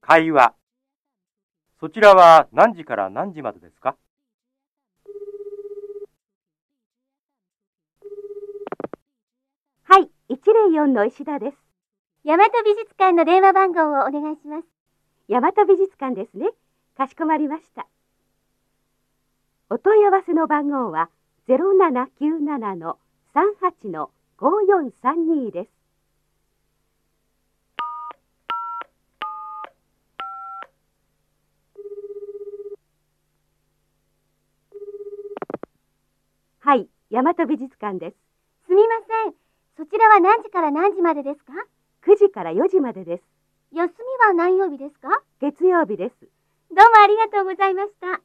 会話。そちらは何時から何時までですか？はい、104の石田です。大和美術館の電話番号をお願いします。大和美術館ですね。かしこまりました。お問い合わせの番号は0797の38の5432です。はい、大和美術館です。すみません。そちらは何時から何時までですか？9時から4時までです。休みは何曜日ですか？月曜日です。どうもありがとうございました。